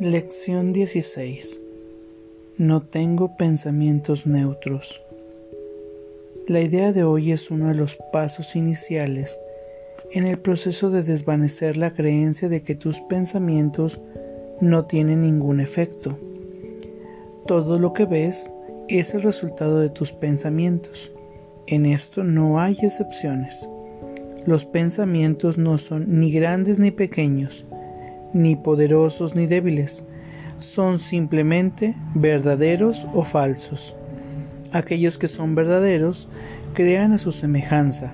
Lección 16. No tengo pensamientos neutros. La idea de hoy es uno de los pasos iniciales en el proceso de desvanecer la creencia de que tus pensamientos no tienen ningún efecto. Todo lo que ves es el resultado de tus pensamientos. En esto no hay excepciones. Los pensamientos no son ni grandes ni pequeños, ni poderosos ni débiles, son simplemente verdaderos o falsos. Aquellos que son verdaderos crean a su semejanza,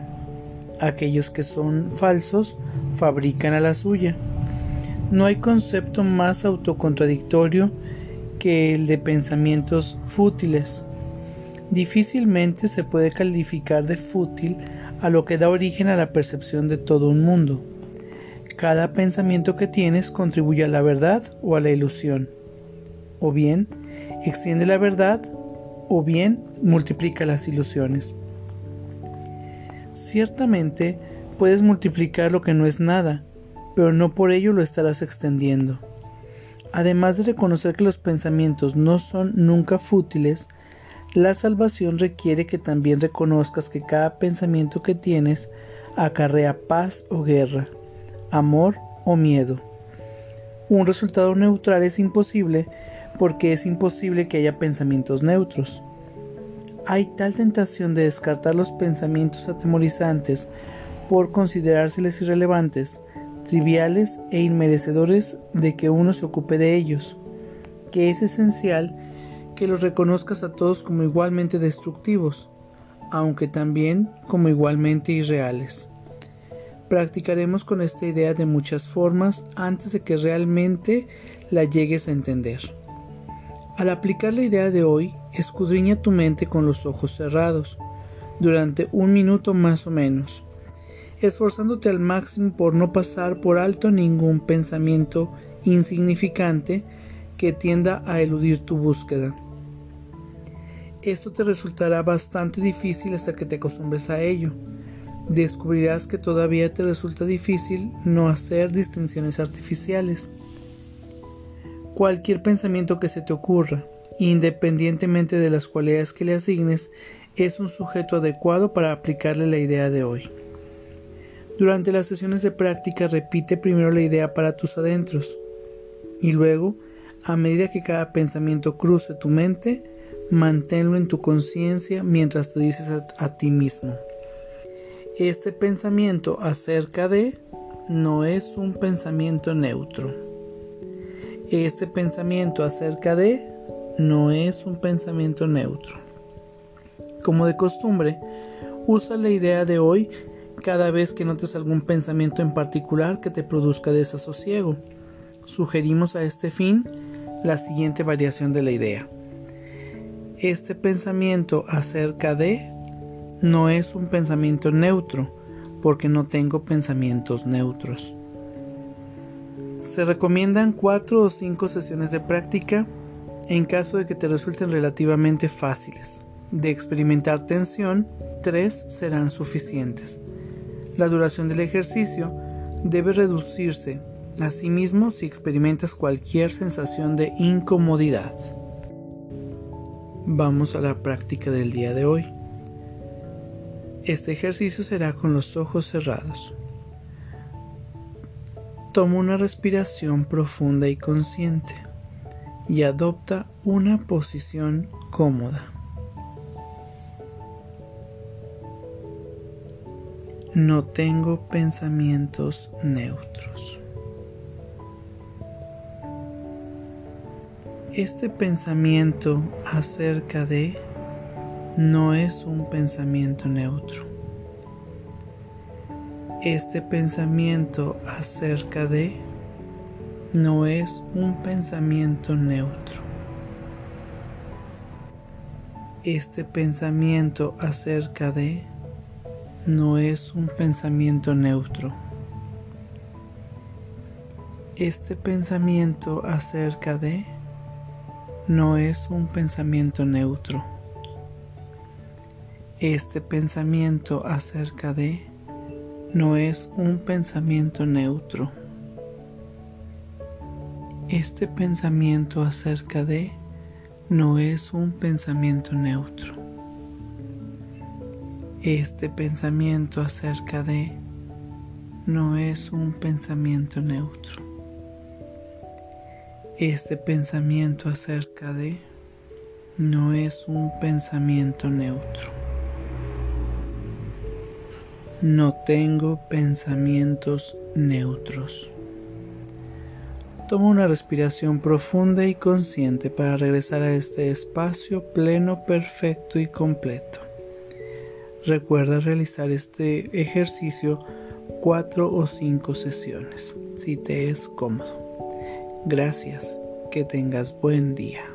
aquellos que son falsos fabrican a la suya. No hay concepto más autocontradictorio que el de pensamientos fútiles. Difícilmente se puede calificar de fútil a lo que da origen a la percepción de todo un mundo. Cada pensamiento que tienes contribuye a la verdad o a la ilusión. O bien, extiende la verdad o bien multiplica las ilusiones. Ciertamente, puedes multiplicar lo que no es nada, pero no por ello lo estarás extendiendo. Además de reconocer que los pensamientos no son nunca fútiles, la salvación requiere que también reconozcas que cada pensamiento que tienes acarrea paz o guerra amor o miedo. Un resultado neutral es imposible porque es imposible que haya pensamientos neutros. Hay tal tentación de descartar los pensamientos atemorizantes por considerárseles irrelevantes, triviales e inmerecedores de que uno se ocupe de ellos, que es esencial que los reconozcas a todos como igualmente destructivos, aunque también como igualmente irreales. Practicaremos con esta idea de muchas formas antes de que realmente la llegues a entender. Al aplicar la idea de hoy, escudriña tu mente con los ojos cerrados, durante un minuto más o menos, esforzándote al máximo por no pasar por alto ningún pensamiento insignificante que tienda a eludir tu búsqueda. Esto te resultará bastante difícil hasta que te acostumbres a ello descubrirás que todavía te resulta difícil no hacer distinciones artificiales. Cualquier pensamiento que se te ocurra, independientemente de las cualidades que le asignes, es un sujeto adecuado para aplicarle la idea de hoy. Durante las sesiones de práctica repite primero la idea para tus adentros y luego, a medida que cada pensamiento cruce tu mente, manténlo en tu conciencia mientras te dices a, ti mismo. Este pensamiento acerca de no es un pensamiento neutro. Este pensamiento acerca de no es un pensamiento neutro. Como de costumbre, usa la idea de hoy cada vez que notes algún pensamiento en particular que te produzca desasosiego. Sugerimos a este fin la siguiente variación de la idea. Este pensamiento acerca de no es un pensamiento neutro, porque no tengo pensamientos neutros. Se recomiendan cuatro o cinco sesiones de práctica en caso de que te resulten relativamente fáciles. De experimentar tensión, tres serán suficientes. La duración del ejercicio debe reducirse a sí mismo si experimentas cualquier sensación de incomodidad. Vamos a la práctica del día de hoy. Este ejercicio será con los ojos cerrados. Toma una respiración profunda y consciente y adopta una posición cómoda. No tengo pensamientos neutros. Este pensamiento acerca de no es un pensamiento neutro. Este pensamiento acerca de no es un pensamiento neutro. Este pensamiento acerca de no es un pensamiento neutro. Este pensamiento acerca de no es un pensamiento neutro. Este pensamiento acerca de no es un pensamiento neutro. Este pensamiento acerca de no es un pensamiento neutro. Este pensamiento acerca de no es un pensamiento neutro. Este pensamiento acerca de no es un pensamiento neutro. No tengo pensamientos neutros. Toma una respiración profunda y consciente para regresar a este espacio pleno, perfecto y completo. Recuerda realizar este ejercicio cuatro o cinco sesiones, si te es cómodo. Gracias, que tengas buen día.